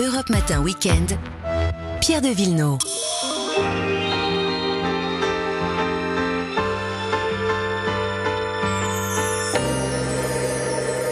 Europe Matin Weekend. Pierre de Villeneuve.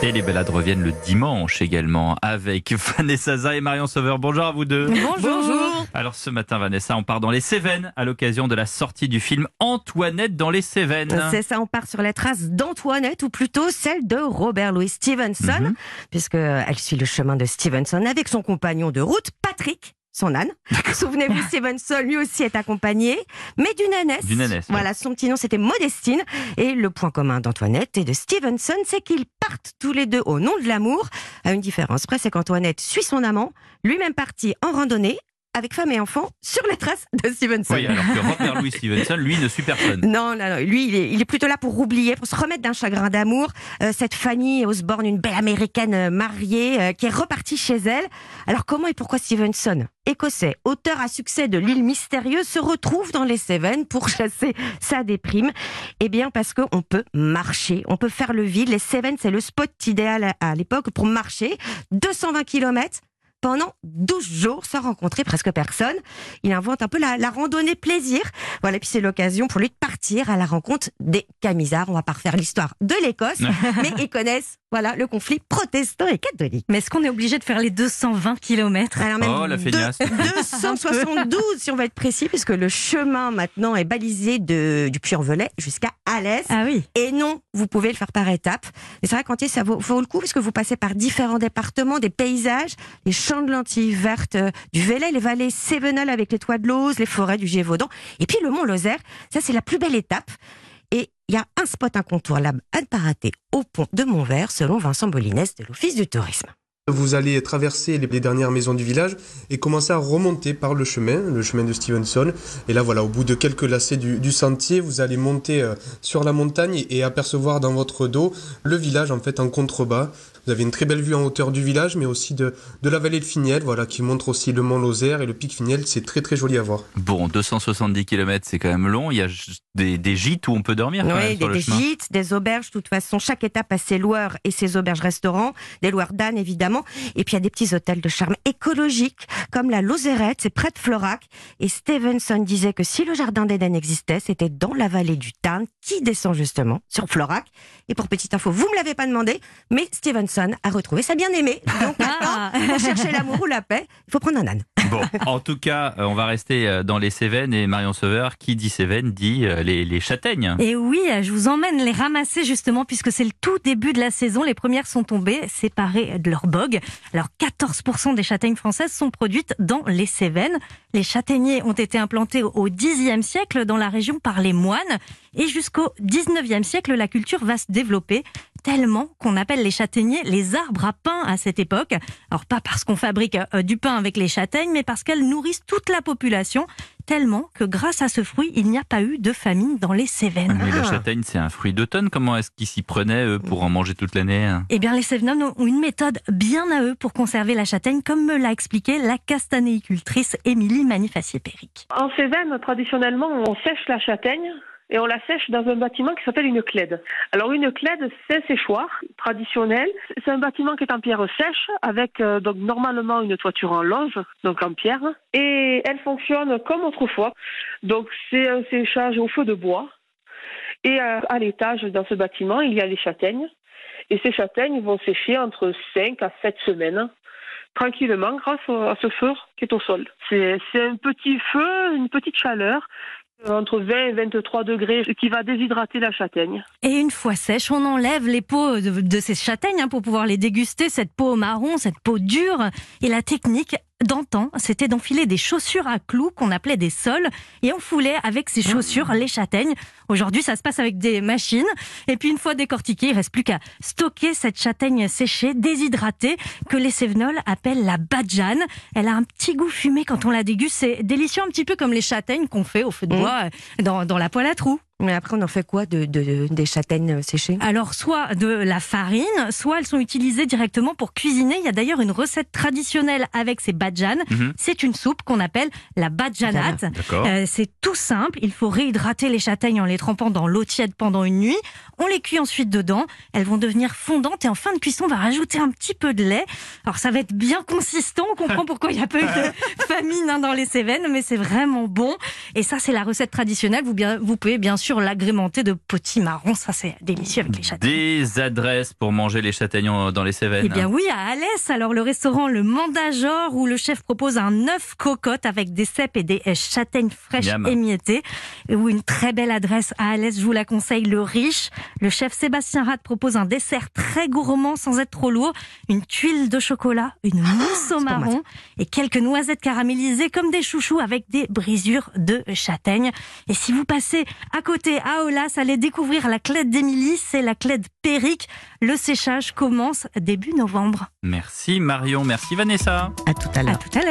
Et les balades reviennent le dimanche également avec Vanessa Zah et Marion Sauveur. Bonjour à vous deux. Bonjour. Alors ce matin, Vanessa, on part dans les Cévennes à l'occasion de la sortie du film Antoinette dans les Cévennes. C'est ça, on part sur la trace d'Antoinette, ou plutôt celle de Robert Louis Stevenson, Mhm. puisqu'elle suit le chemin de Stevenson avec son compagnon de route, Patrick. Son âne. Souvenez-vous, Stevenson lui aussi est accompagné, mais d'une ânesse. D'une ânesse. Voilà, son petit nom c'était Modestine. Et le point commun d'Antoinette et de Stevenson, c'est qu'ils partent tous les deux au nom de l'amour. À une différence près, c'est qu'Antoinette suit son amant, lui-même parti en randonnée, avec femme et enfant, sur les traces de Stevenson. Oui, alors que Robert Louis Stevenson, lui, ne suit personne. Non, non, non. Lui, il est, il est plutôt là pour oublier, pour se remettre d'un chagrin d'amour. Euh, cette Fanny Osborne, une belle américaine euh, mariée, euh, qui est repartie chez elle. Alors, comment et pourquoi Stevenson, écossais, auteur à succès de L'île mystérieuse, se retrouve dans les Cévennes pour chasser sa déprime? Eh bien, parce qu'on peut marcher, on peut faire le vide. Les Cévennes, c'est le spot idéal à, à l'époque pour marcher. 220 km pendant 12 jours sans rencontrer presque personne. Il invente un peu la, la randonnée plaisir. Voilà, et puis c'est l'occasion pour lui de partir à la rencontre des Camisards. On va pas refaire l'histoire de l'Écosse, mais ils connaissent voilà le conflit protestant et catholique. Mais est-ce qu'on est obligé de faire les 220 km Alors même Oh, la feignasse. deux- 272 si on va être précis, puisque le chemin maintenant est balisé de, du Puy-en-Velay jusqu'à Alès. Ah oui. Et non, vous pouvez le faire par étapes. Et c'est vrai qu'Antier, ça vaut, vaut le coup parce que vous passez par différents départements, des paysages, les champs de lentilles vertes euh, du Velay, les vallées Cévenol avec les toits de l'Auze, les forêts du Gévaudan, et puis le mont Lozère. Ça, c'est la plus belle étape. Il y a un spot incontournable à ne pas rater au pont de Montvert, selon Vincent Bolinès de l'Office du tourisme. Vous allez traverser les dernières maisons du village et commencer à remonter par le chemin, le chemin de Stevenson. Et là, voilà, au bout de quelques lacets du, du sentier, vous allez monter euh, sur la montagne et apercevoir dans votre dos le village en fait en contrebas. Vous avez une très belle vue en hauteur du village, mais aussi de, de la vallée de Finiel, voilà, qui montre aussi le mont Lozère et le pic Finiel. C'est très très joli à voir. Bon, 270 km, c'est quand même long. Il y a des, des gîtes où on peut dormir quand Oui, même des, sur le des gîtes, des auberges, de toute façon, chaque étape a ses loueurs et ses auberges-restaurants, des loueurs d'ânes évidemment, et puis il y a des petits hôtels de charme écologique, comme la Lozérette, c'est près de Florac, et Stevenson disait que si le jardin d'Éden existait, c'était dans la vallée du Tarn, qui descend justement sur Florac. Et pour petite info, vous me l'avez pas demandé, mais Stevenson a retrouvé sa bien-aimée. Donc Ah. maintenant, pour chercher l'amour ou la paix, il faut prendre un âne. Bon, en tout cas, euh, on va rester euh, dans les Cévennes et Marion Sauveur, qui dit Cévennes, dit euh, les, châtaignes. Et oui, je vous emmène les ramasser justement puisque c'est le tout début de la saison. Les premières sont tombées, séparées de leur bog. Alors 14% des châtaignes françaises sont produites dans les Cévennes. Les châtaigniers ont été implantés au Xe siècle dans la région par les moines. Et jusqu'au 19e siècle, la culture va se développer tellement qu'on appelle les châtaigniers les arbres à pain à cette époque. Alors pas parce qu'on fabrique du pain avec les châtaignes, mais parce qu'elles nourrissent toute la population, tellement que grâce à ce fruit, il n'y a pas eu de famine dans les Cévennes. Mais la Ah. châtaigne, c'est un fruit d'automne. Comment est-ce qu'ils s'y prenaient, eux, pour en manger toute l'année hein Eh bien, les Cévennes ont une méthode bien à eux pour conserver la châtaigne, comme me l'a expliqué la castanéicultrice Émilie Manifacier-Péric. En Cévennes, traditionnellement, on sèche la châtaigne et on la sèche dans un bâtiment qui s'appelle une clède. Alors une clède, c'est séchoir traditionnel. C'est un bâtiment qui est en pierre sèche avec euh, donc normalement une toiture en loge, donc en pierre, et elle fonctionne comme autrefois. Donc c'est un séchage au feu de bois. Et euh, à l'étage dans ce bâtiment, il y a les châtaignes. Et ces châtaignes vont sécher entre 5 à 7 semaines tranquillement grâce à ce feu qui est au sol. C'est un petit feu, une petite chaleur entre 20 et 23 degrés qui va déshydrater la châtaigne. Et une fois sèche, on enlève les peaux de, ces châtaignes hein, pour pouvoir les déguster, cette peau marron, cette peau dure. Et la technique d'antan, c'était d'enfiler des chaussures à clous qu'on appelait des sols et on foulait avec ces chaussures les châtaignes. Aujourd'hui, ça se passe avec des machines. Et puis une fois décortiquée, il reste plus qu'à stocker cette châtaigne séchée, déshydratée, que les Cévenols appellent la badjane. Elle a un petit goût fumé quand on la déguste. C'est délicieux, un petit peu comme les châtaignes qu'on fait au feu de bois euh, dans, dans la poêle à trous. Mais après, on en fait quoi de, de- des châtaignes séchées Alors, soit de la farine, soit elles sont utilisées directement pour cuisiner. Il y a d'ailleurs une recette traditionnelle avec ces badjanes. Mhm. C'est une soupe qu'on appelle la badjanate. D'accord. Euh, c'est tout simple. Il faut réhydrater les châtaignes en les trempant dans l'eau tiède pendant une nuit. On les cuit ensuite dedans. Elles vont devenir fondantes et en fin de cuisson, on va rajouter un petit peu de lait. Alors ça va être bien consistant. On comprend pourquoi il n'y a pas eu de famine hein, dans les Cévennes, mais c'est vraiment bon. Et ça, c'est la recette traditionnelle. Vous, bien, vous pouvez bien sûr l'agrémenter de petits marrons. Ça, c'est délicieux avec les châtaignes. Des adresses pour manger les châtaignions dans les Cévennes. Eh bien oui, à Alès, alors le restaurant Le Mandajor où le chef propose un œuf cocotte avec des cèpes et des euh, châtaignes fraîches Miam. émiettées. Ou une très belle adresse à Alès, je vous la conseille, Le Riche. Le chef Sébastien Rad propose un dessert très gourmand sans être trop lourd. Une tuile de chocolat, une mousse au marron et quelques noisettes caramélisées comme des chouchous avec des brisures de châtaigne. Et si vous passez à côté à Olas, allez découvrir la clède d'Émilie, c'est la clède Péric. Le séchage commence début novembre. Merci Marion, merci Vanessa. À tout à l'heure. À tout à l'heure.